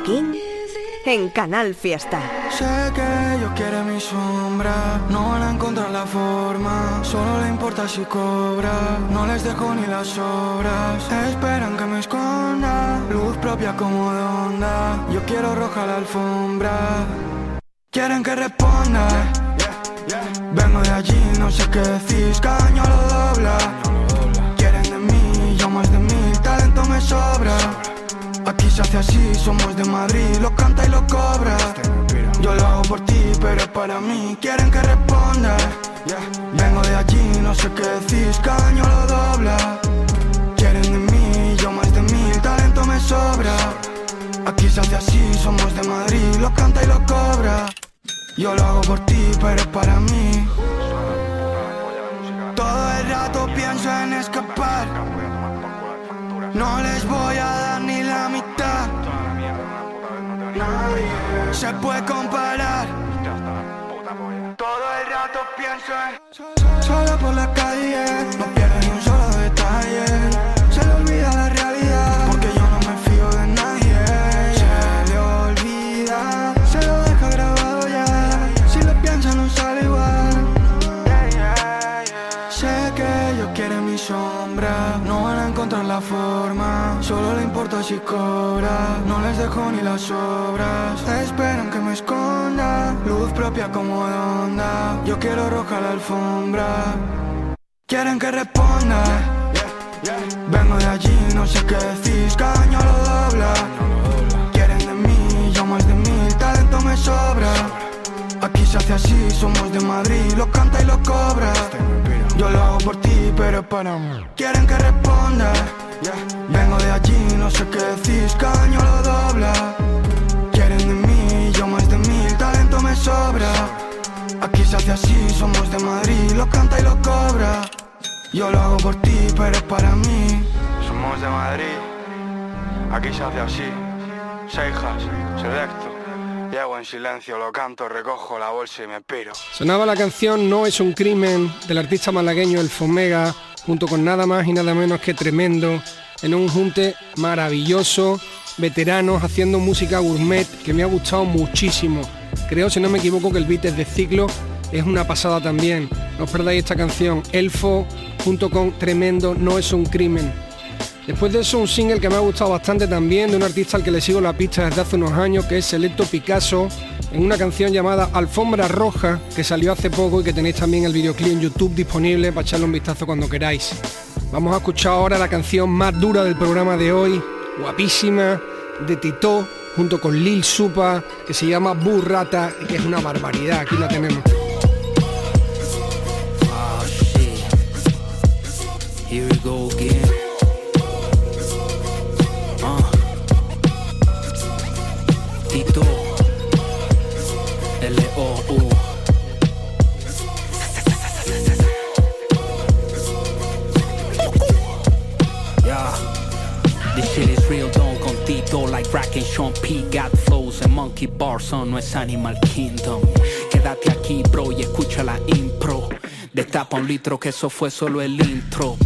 en Canal Fiesta. Sé que ellos quieren mi sombra, no van a encontrar la forma, solo le importa si cobra, no les dejo ni las obras, esperan que me esconda, luz propia como de onda, yo quiero roja la alfombra, quieren que responda, vengo de allí, no sé qué decís, cada año lo dobla, quieren de mí, yo más de mil, talento me sobra. Aquí se hace así, somos de Madrid, lo canta y lo cobra. Yo lo hago por ti, pero para mí quieren que responda. Vengo de allí, no sé qué decís, cada año lo dobla. Quieren de mí, yo más de mil, talento me sobra. Aquí se hace así, somos de Madrid, lo canta y lo cobra. Yo lo hago por ti, pero para mí. Todo el rato pienso en escapar. No les voy a dar se puede comparar. Todo el rato pienso en. Solo por la calle, no pierde ni un solo detalle. Se le olvida la realidad, porque yo no me fío de nadie. Se le olvida, se lo deja grabado ya. Si lo piensa, no sale igual. Sé que ellos quieren mi sombra, no encontrar la forma. Solo le importa si cobra, no les dejo ni las obras. Esperan que me esconda, luz propia como de onda. Yo quiero roja la alfombra. Quieren que responda. Vengo de allí, no sé qué decís, cada año lo dobla. Quieren de mí, yo más de mil, talento me sobra. Se hace así, somos de Madrid, lo canta y lo cobra. Yo lo hago por ti, pero es para mí. Quieren que responda. Vengo de allí, no sé qué decís, cada año lo dobla. Quieren de mí, yo más de mil, talento me sobra. Aquí se hace así, somos de Madrid, lo canta y lo cobra. Yo lo hago por ti, pero es para mí. Somos de Madrid, aquí se hace así. Seijas, selecto. Llego en silencio, lo canto, recojo la bolsa y me piro. Sonaba la canción No es un crimen del artista malagueño El Fomega, junto con nada más y nada menos que tremendo, en un junte maravilloso, veteranos haciendo música gourmet que me ha gustado muchísimo. Creo, si no me equivoco, que el beat es de ciclo, es una pasada también. No os perdáis esta canción, Elfo, junto con Tremendo, No es un crimen. Después de eso, un single que me ha gustado bastante también, de un artista al que le sigo la pista desde hace unos años, que es Selecto Picasso, en una canción llamada Alfombra Roja, que salió hace poco y que tenéis también el videoclip en YouTube disponible para echarle un vistazo cuando queráis. Vamos a escuchar ahora la canción más dura del programa de hoy, guapísima, de Tito, junto con Lil Supa, que se llama Burrata y que es una barbaridad, aquí la tenemos. Again. Tito. L-O-U. This shit is real, don't con Tito Like Rack and Sean P. Got flows and monkey bars on no es Animal Kingdom. Quédate aquí bro y escucha la impro. Destapa un litro que eso fue solo el intro.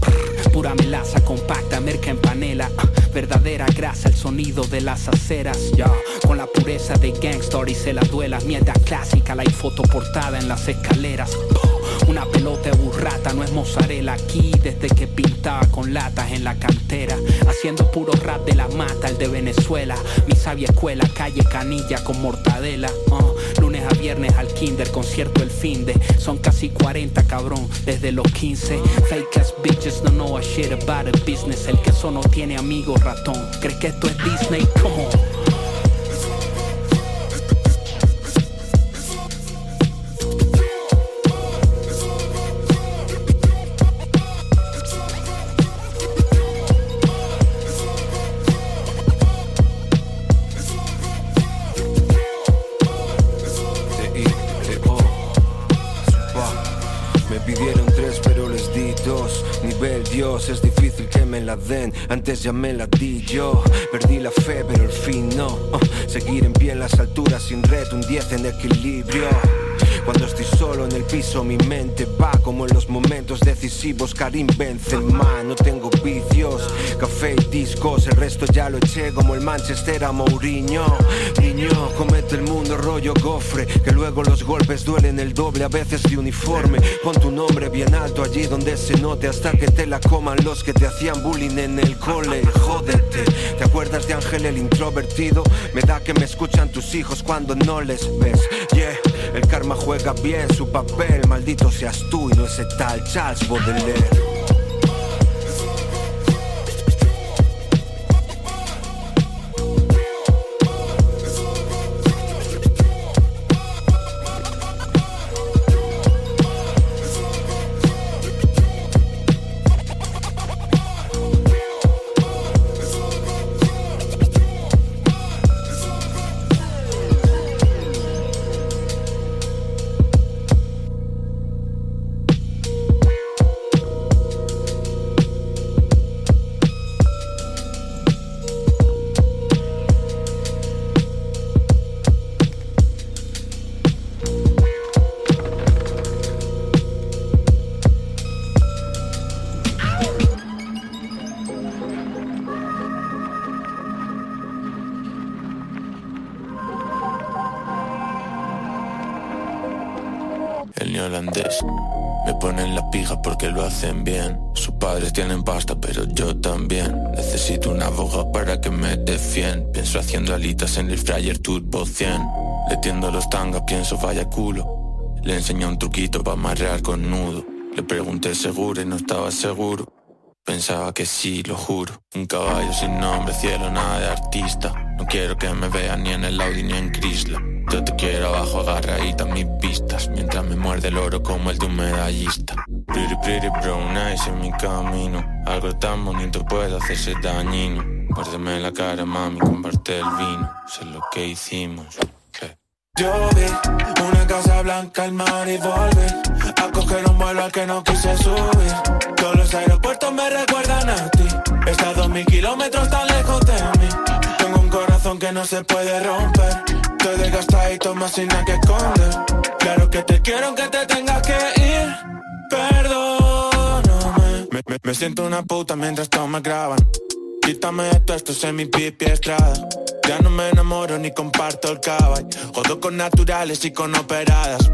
Pura melaza compacta, merca en panela Verdadera grasa, el sonido de las aceras Ya, con la pureza de Gangstar y se la duela Mierda clásica, la foto portada en las escaleras. Una pelota burrata, no es mozzarella Aquí desde que pintaba con latas en la cantera. Haciendo puro rap de la mata, el de Venezuela. Mi sabia escuela, calle canilla con mortadela Lunes viernes al kinder, concierto el fin de. Son casi 40 cabrón, desde los 15 Fake ass bitches no know a shit about a business. El que eso no tiene amigo ratón. ¿Crees que esto es Disney? Come on Antes ya me la di yo Perdí la fe pero el fin no. Seguir en pie en las alturas sin red Un 10 en equilibrio cuando estoy solo en el piso mi mente va como en los momentos decisivos. Karim Benzema No tengo vicios, café y discos El resto ya lo eché como el Manchester a Mourinho. Niño, comete el mundo rollo gofre Que luego los golpes duelen el doble a veces de uniforme. Pon tu nombre bien alto allí donde se note Hasta que te la coman los que te hacían bullying en el cole. Jódete, ¿te acuerdas de Ángel el introvertido? Me da que me escuchan tus hijos cuando no les ves. Yeah, el karma juega bien su papel Maldito seas tú y no ese tal Charles Baudelaire en el fryer turbo 100. Le tiendo los tangas, pienso vaya culo. Le enseño un truquito para amarrar con nudo. Le pregunté seguro y no estaba seguro. Pensaba que sí, lo juro. Un caballo sin nombre, cielo, nada de artista. No quiero que me vean ni en el Audi ni en Chrysler. Yo te quiero abajo agarradita mis pistas Mientras me muerde el oro como el de un medallista Pretty pretty brown eyes en mi camino Algo tan bonito puede hacerse dañino Muérdeme la cara mami, comparte el vino. Sé lo que hicimos Yo vi una casa blanca al mar y volver A coger un vuelo al que no quise subir. Todos los aeropuertos me recuerdan a ti. He estado mil kilómetros tan lejos de mí. Tengo un corazón que no se puede romper. Estoy desgastadito más sin nada que esconder. Claro que te quiero aunque te tengas que ir. Perdóname. Me, me- me siento una puta mientras todos me graban Quítame esto, esto es mi pipi estrada. Ya no me enamoro ni comparto el caballo. Jodo con naturales y con operadas.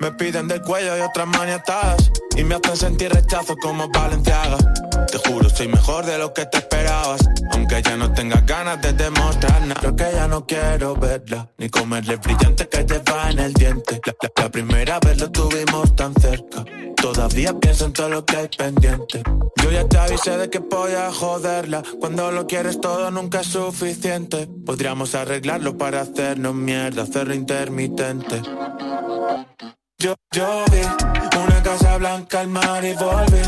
Me piden del cuello y otras maniatadas. Y me hacen sentir rechazo como Valenciaga. Te juro, soy mejor de lo que te esperabas. Aunque ya no tengas ganas de demostrar nada. Creo que ya no quiero verla Ni comerle brillante que lleva en el diente. La primera vez lo tuvimos tan cerca Todavía pienso en todo lo que hay pendiente. Yo ya te avisé de que voy a joderla. Cuando lo quieres todo nunca es suficiente. Podríamos arreglarlo para hacernos mierda Hacerlo intermitente. Yo, yo vi una casa blanca al mar y volví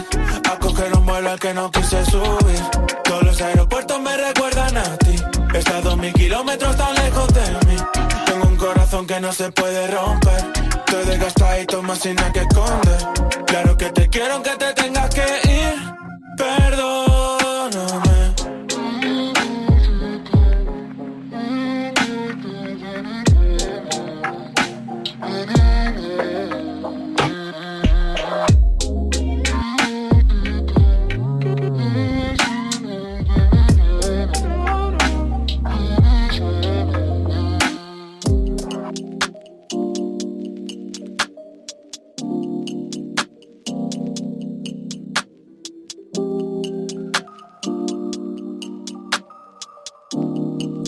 A coger un vuelo al que no quise subir. Todos los aeropuertos me recuerdan a ti. He estado mil kilómetros tan lejos de mí Tengo un corazón que no se puede romper. Estoy desgastadito más sin nada que esconder. Claro que te quiero aunque te tengas que ir. Perdóname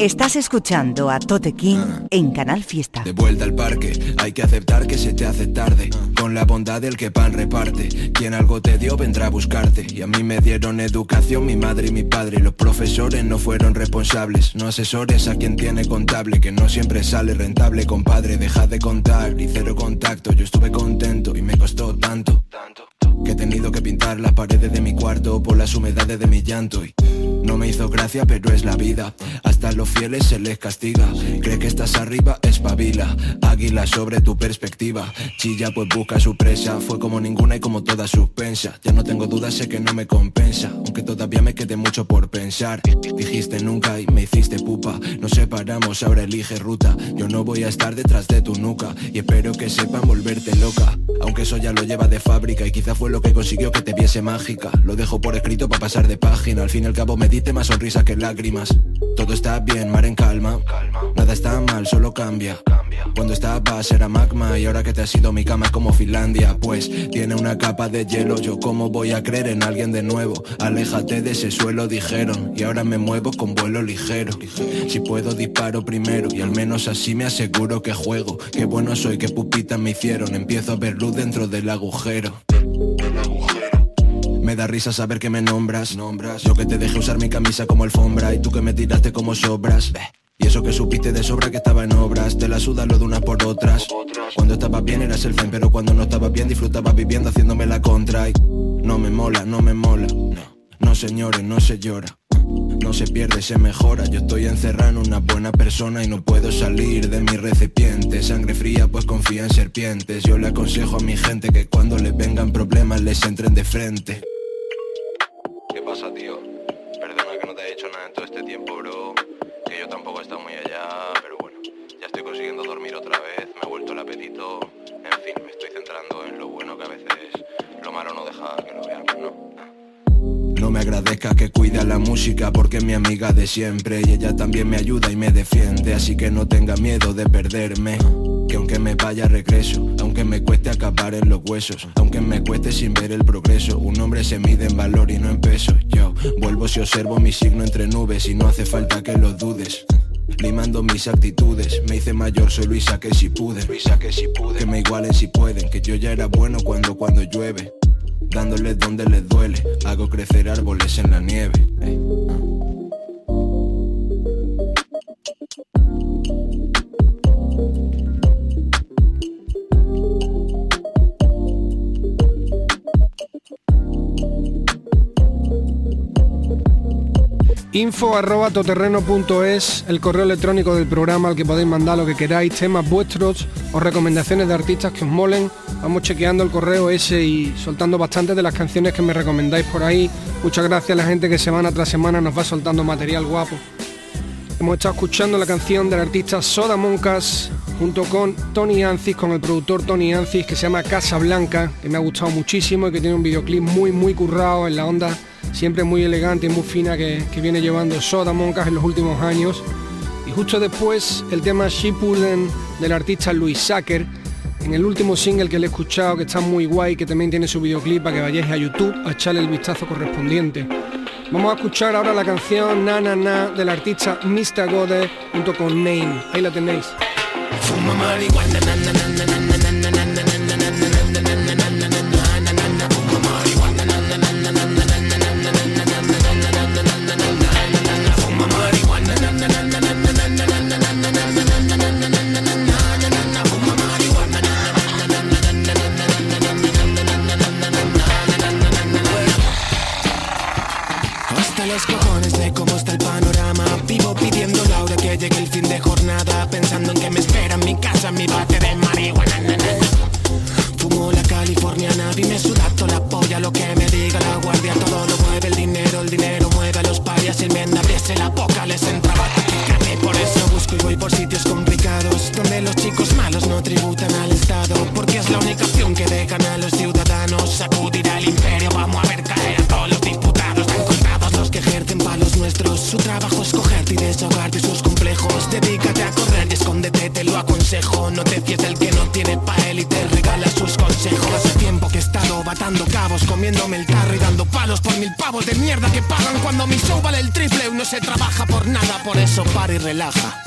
Estás escuchando a Tote King en Canal Fiesta. De vuelta al parque, hay que aceptar que se te hace tarde. Con la bondad del que pan reparte. Quien algo te dio vendrá a buscarte. Y a mí me dieron educación mi madre y mi padre. Los profesores no fueron responsables. No asesores a quien tiene contable. Que no siempre sale rentable, compadre. Deja de contar y cero contacto. Yo estuve contento y me costó tanto. Que he tenido que pintar las paredes de mi cuarto por las humedades de mi llanto. Y no me hizo gracia, pero es la vida. Hasta los fieles se les castiga. Cree que estás arriba, espabila. Águila sobre tu perspectiva. Chilla, pues busca su presa. Fue como ninguna y como toda suspensa. Ya no tengo dudas, sé que no me compensa. Aunque todavía me quede mucho por pensar. Dijiste nunca y me hiciste pupa. Nos separamos, ahora elige ruta. Yo no voy a estar detrás de tu nuca. Y espero que sepan volverte loca. Aunque eso ya lo lleva de fábrica y quizá fue lo que consiguió que te viese mágica. Lo dejo por escrito para pasar de página. Al fin y al cabo me más sonrisa que lágrimas. Todo está bien, mar en calma. Nada está mal, solo cambia. Cuando estabas era magma y ahora que te has ido mi cama es como Finlandia. Pues tiene una capa de hielo. Yo cómo voy a creer en alguien de nuevo. Aléjate de ese suelo, dijeron. Y ahora me muevo con vuelo ligero. Si puedo disparo primero y al menos así me aseguro que juego. Qué bueno soy, qué pupitas me hicieron. Empiezo a ver luz dentro del agujero. Me da risa saber que me nombras, nombras. Yo que te dejé usar mi camisa como alfombra y tú que me tiraste como sobras. Y eso que supiste de sobra que estaba en obras, te la suda lo de unas por otras. Cuando estabas bien eras el fen, pero cuando no estabas bien disfrutabas viviendo haciéndome la contra. Y no me mola, no me mola. No, no señores, no se llora. No se pierde, se mejora. Yo estoy encerrado en una buena persona y no puedo salir de mi recipiente. Sangre fría, pues confía en serpientes. Yo le aconsejo a mi gente que cuando le vengan problemas les entren de frente. Porque es mi amiga de siempre y ella también me ayuda y me defiende, así que no tenga miedo de perderme. Que aunque me vaya regreso, aunque me cueste acabar en los huesos, aunque me cueste sin ver el progreso, un hombre se mide en valor y no en peso. Yo vuelvo si observo mi signo entre nubes y no hace falta que lo dudes. Limando mis actitudes, me hice mayor, soy Luisa que si pude, Luisa que si pude, que me igualen si pueden, que yo ya era bueno cuando cuando llueve, dándoles donde les duele. Hago crecer árboles en la nieve. Hey. Info arroba toterreno.es, el correo electrónico del programa al que podéis mandar lo que queráis, temas vuestros o recomendaciones de artistas que os molen Vamos chequeando el correo ese y soltando bastante de las canciones que me recomendáis por ahí. Muchas gracias a la gente que semana tras semana nos va soltando material guapo. Hemos estado escuchando la canción del artista Soda Moncas junto con Tony Ancis, con el productor Tony Ancis, que se llama Casa Blanca, que me ha gustado muchísimo y que tiene un videoclip muy, muy currado en la onda, siempre muy elegante y muy fina que, viene llevando Soda Moncas en los últimos años. Y justo después el tema She del artista Luis Sacker, en el último single que le he escuchado, que está muy guay, que también tiene su videoclip para que vayáis a YouTube a echarle el vistazo correspondiente. Vamos a escuchar ahora la canción Na Na Na del artista Mr. Gode junto con Name. Ahí la tenéis. Relaja.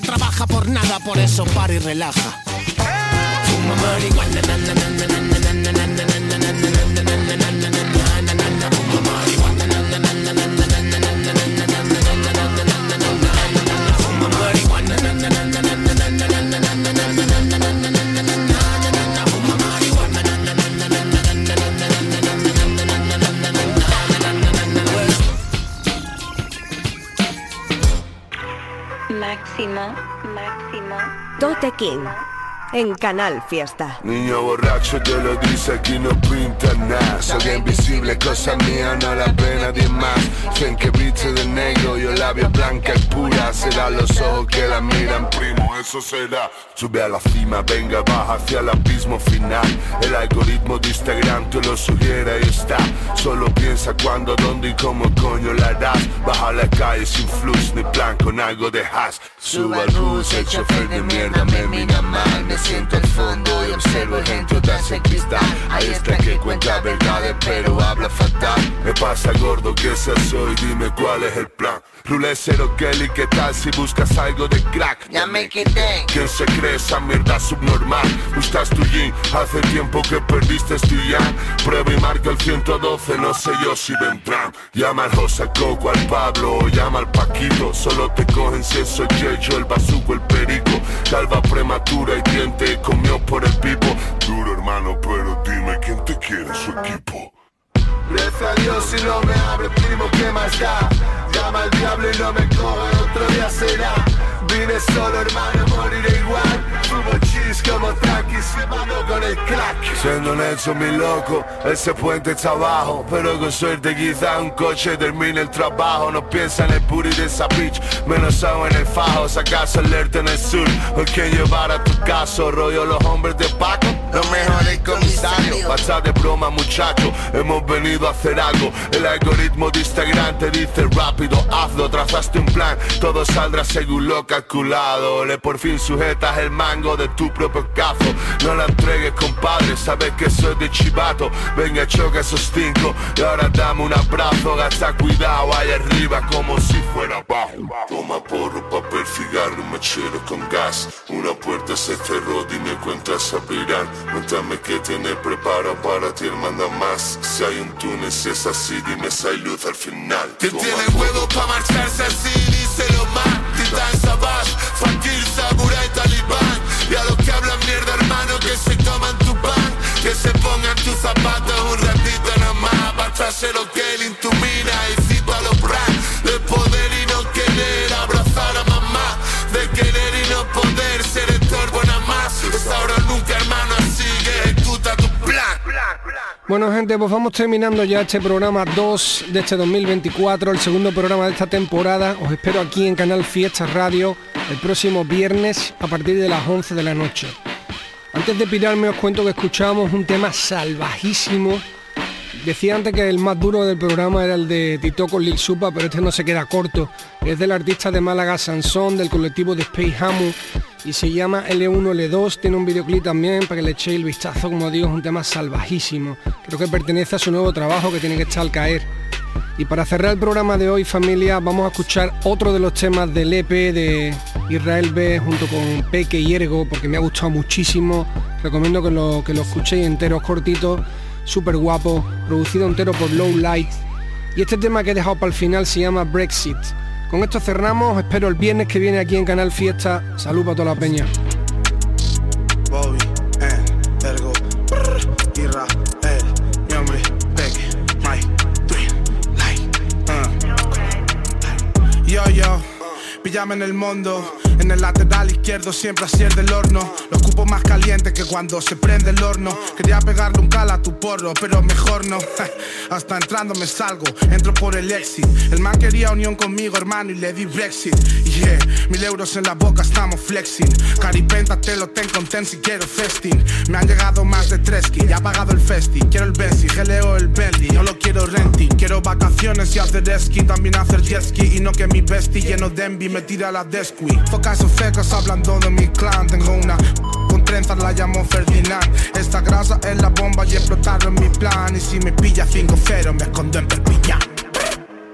Trabaja por nada, por eso para y relaja. Tote King en Canal Fiesta. Niño borracho te lo dice, aquí no pinta nada. Soy invisible, cosa mía, no la pena de más. Ven que viste de negro, yo labia blanca y pura. Será los ojos que la miran, primo, eso será. Sube a la cima, venga, baja hacia el abismo final. El algoritmo de Instagram te lo sugiere y está. Solo piensa cuándo, dónde y cómo coño la harás. Baja la calle sin flux ni plan con algo de hash. Suba el bus, el chofer de mierda me mira mal siento al fondo y observo gente otras en cristal Ahí está que cuenta verdades pero habla fatal Me pasa gordo que seas hoy, dime cuál es el plan Rule cero Kelly, ¿qué tal si buscas algo de crack? Ya me quité ¿Quién se cree esa mierda subnormal? Buscas tu jean, hace tiempo que perdiste tu Prueba y marca el 112, no sé yo si vendrán. Llama al José Coco, al Pablo llama al Paquito. Solo te cogen si soy yo, el bazuco, el perico. Calva prematura y tiene te comió por el pipo. Duro hermano, pero dime quién te quiere su equipo. Gracias a Dios si no me abre primo, ¿qué más da? Llama al diablo y no me coge, otro día será. Vine solo hermano, moriré igual como tranqui, mando con el crack. Siendo Nelson mi loco, ese puente está abajo. Pero con suerte quizá un coche termine el trabajo. No piensa en el puri de esa bitch, menos agua en el fajo. Sacas alerta en el sur, o quien llevar a tu caso. Rollo los hombres de Paco, los mejores comisarios. Basta de broma muchacho, hemos venido a hacer algo. El algoritmo de Instagram te dice rápido, hazlo Trazaste un plan, todo saldrá según lo calculado. Le por fin sujetas el mango de tu propio cazo No la entregues compadre, sabes que soy de chivato. Venga choca esos cinco y ahora dame un abrazo Gasta cuidado ahí arriba como si fuera abajo. Toma porro, papel, cigarro, mechero con gas. Una puerta se cerró, dime cuántas abrirán. Cuéntame que tiene preparado para ti manda más. Si hay un túnel, si es así, dime si hay luz al final. Que tiene huevo pa' marcharse así, díselo más. Titán Savage, Fakir, Samurai, que se toman tu pan Que se pongan tus zapatos un ratito nomás Para lo que él intumina y cito a los brands De poder y no querer abrazar a mamá De querer y no poder ser estorbo nada más Es ahora o nunca hermano así que ejecuta tu plan Bueno gente, pues vamos terminando ya este programa 2 de este 2024, el segundo programa de esta temporada. Os espero aquí en Canal Fiesta Radio el próximo viernes a partir de las 11 de la noche. Antes de pirarme os cuento que escuchábamos un tema salvajísimo. Decía antes que el más duro del programa era el de Tito con Lil Supa, pero este no se queda corto. Es del artista de Málaga Sansón, del colectivo de Space Hamu y se llama L1, L2, tiene un videoclip también para que le echéis el vistazo, como digo, es un tema salvajísimo. Creo que pertenece a su nuevo trabajo que tiene que estar al caer. Y para cerrar el programa de hoy, familia, vamos a escuchar otro de los temas del EP de Israel B junto con Peque y Ergo, porque me ha gustado muchísimo. Recomiendo que lo, que lo escuchéis enteros, cortitos, súper guapo, producido entero por Low Light. Y este tema que he dejado para el final se llama Brexit. Con esto cerramos, espero el viernes que viene aquí en Canal Fiesta. Salud para toda la peña. Píllame en el mundo. En el lateral izquierdo siempre así del horno. Lo ocupo más caliente que cuando se prende el horno. Quería pegarle un cala a tu porro, pero mejor no. Hasta entrando me salgo, entro por el exit. El man quería unión conmigo, hermano, y le di Brexit. Yeah, mil euros en la boca, estamos flexing. Caripenta te lo ten content si quiero festing. Me han llegado más de tres que ya ha pagado el festi. Quiero el Benzi, geleo el Bentley, no lo quiero renting. Quiero vacaciones y hacer esquí, también hacer jet ski. Y no que mi bestie lleno de envy me tira la desqui. Esos fecos hablando de mi clan. Tengo una con trenzas, la llamo Ferdinand. Esta grasa es la bomba y explotarlo en mi plan. Y si me pilla 5-0, me escondo en Perpignan.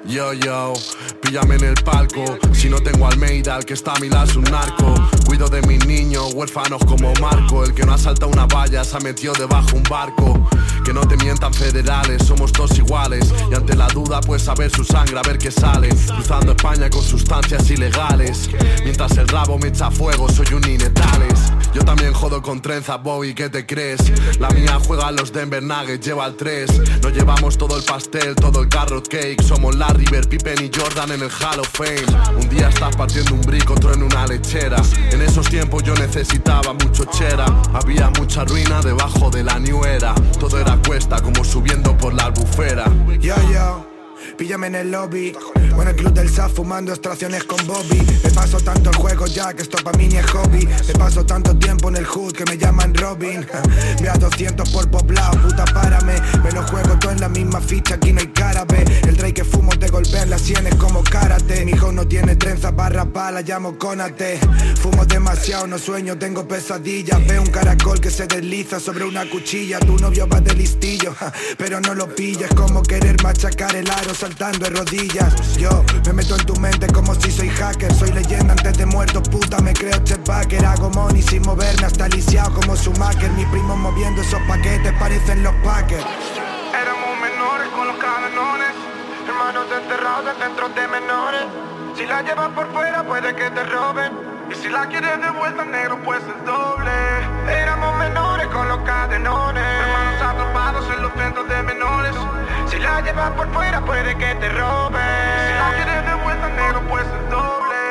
Yo, yo, píllame en el palco. Si no tengo Almeida, el que está a mi lado es un narco. Cuido de mis niños, huérfanos como Marco. El que no ha saltado una valla se ha metido debajo un barco. Que no te mientan federales, somos todos iguales. Y ante la duda, pues saber su sangre, a ver qué sale. Cruzando España con sustancias ilegales. Mientras el rabo me echa fuego, soy un inetales. Yo también jodo con trenza, Bobby, ¿qué te crees? La mía juega a los Denver Nuggets, lleva el 3. Nos llevamos todo el pastel, todo el carrot cake. Somos la River, Pippen y Jordan en el Hall of Fame. Un día estás partiendo un brick, otro en una lechera. En esos tiempos yo necesitaba mucho chera. Había mucha ruina debajo de la new era. Todo era cuesta, como subiendo por la albufera. Píllame en el lobby. O en el club del SAF fumando extracciones con Bobby. Me paso tanto el juego ya que esto para mí ni es hobby. Me paso tanto tiempo en el hood que me llaman Robin. Me a 200 por poblado, puta párame. Me lo juego todo en la misma ficha, aquí no hay cara, ve. El rey que fumo te golpea en las sienes como karate. Mi hijo no tiene trenzas, barra pala, llamo Conate. Fumo demasiado, no sueño, tengo pesadillas. Veo un caracol que se desliza sobre una cuchilla. Tu novio va de listillo, pero no lo pillas. como querer machacar el aro saltando de rodillas. Yo me meto en tu mente como si soy hacker. Soy leyenda antes de muerto, puta, me creo Chet Baker. Hago money sin moverme, hasta lisiado como su maker. Mi primo moviendo esos paquetes, parecen los Packers. Éramos menores con los cadenones, hermanos desterrados de centros de menores. Si la llevas por fuera puede que te roben. Y si la quieres de vuelta negro pues el doble. Éramos menores con los cadenones, hermanos atrapados en los centros de menores. Si la llevas por fuera puede que te roben. Si la quieres de vuelta negro pues el doble.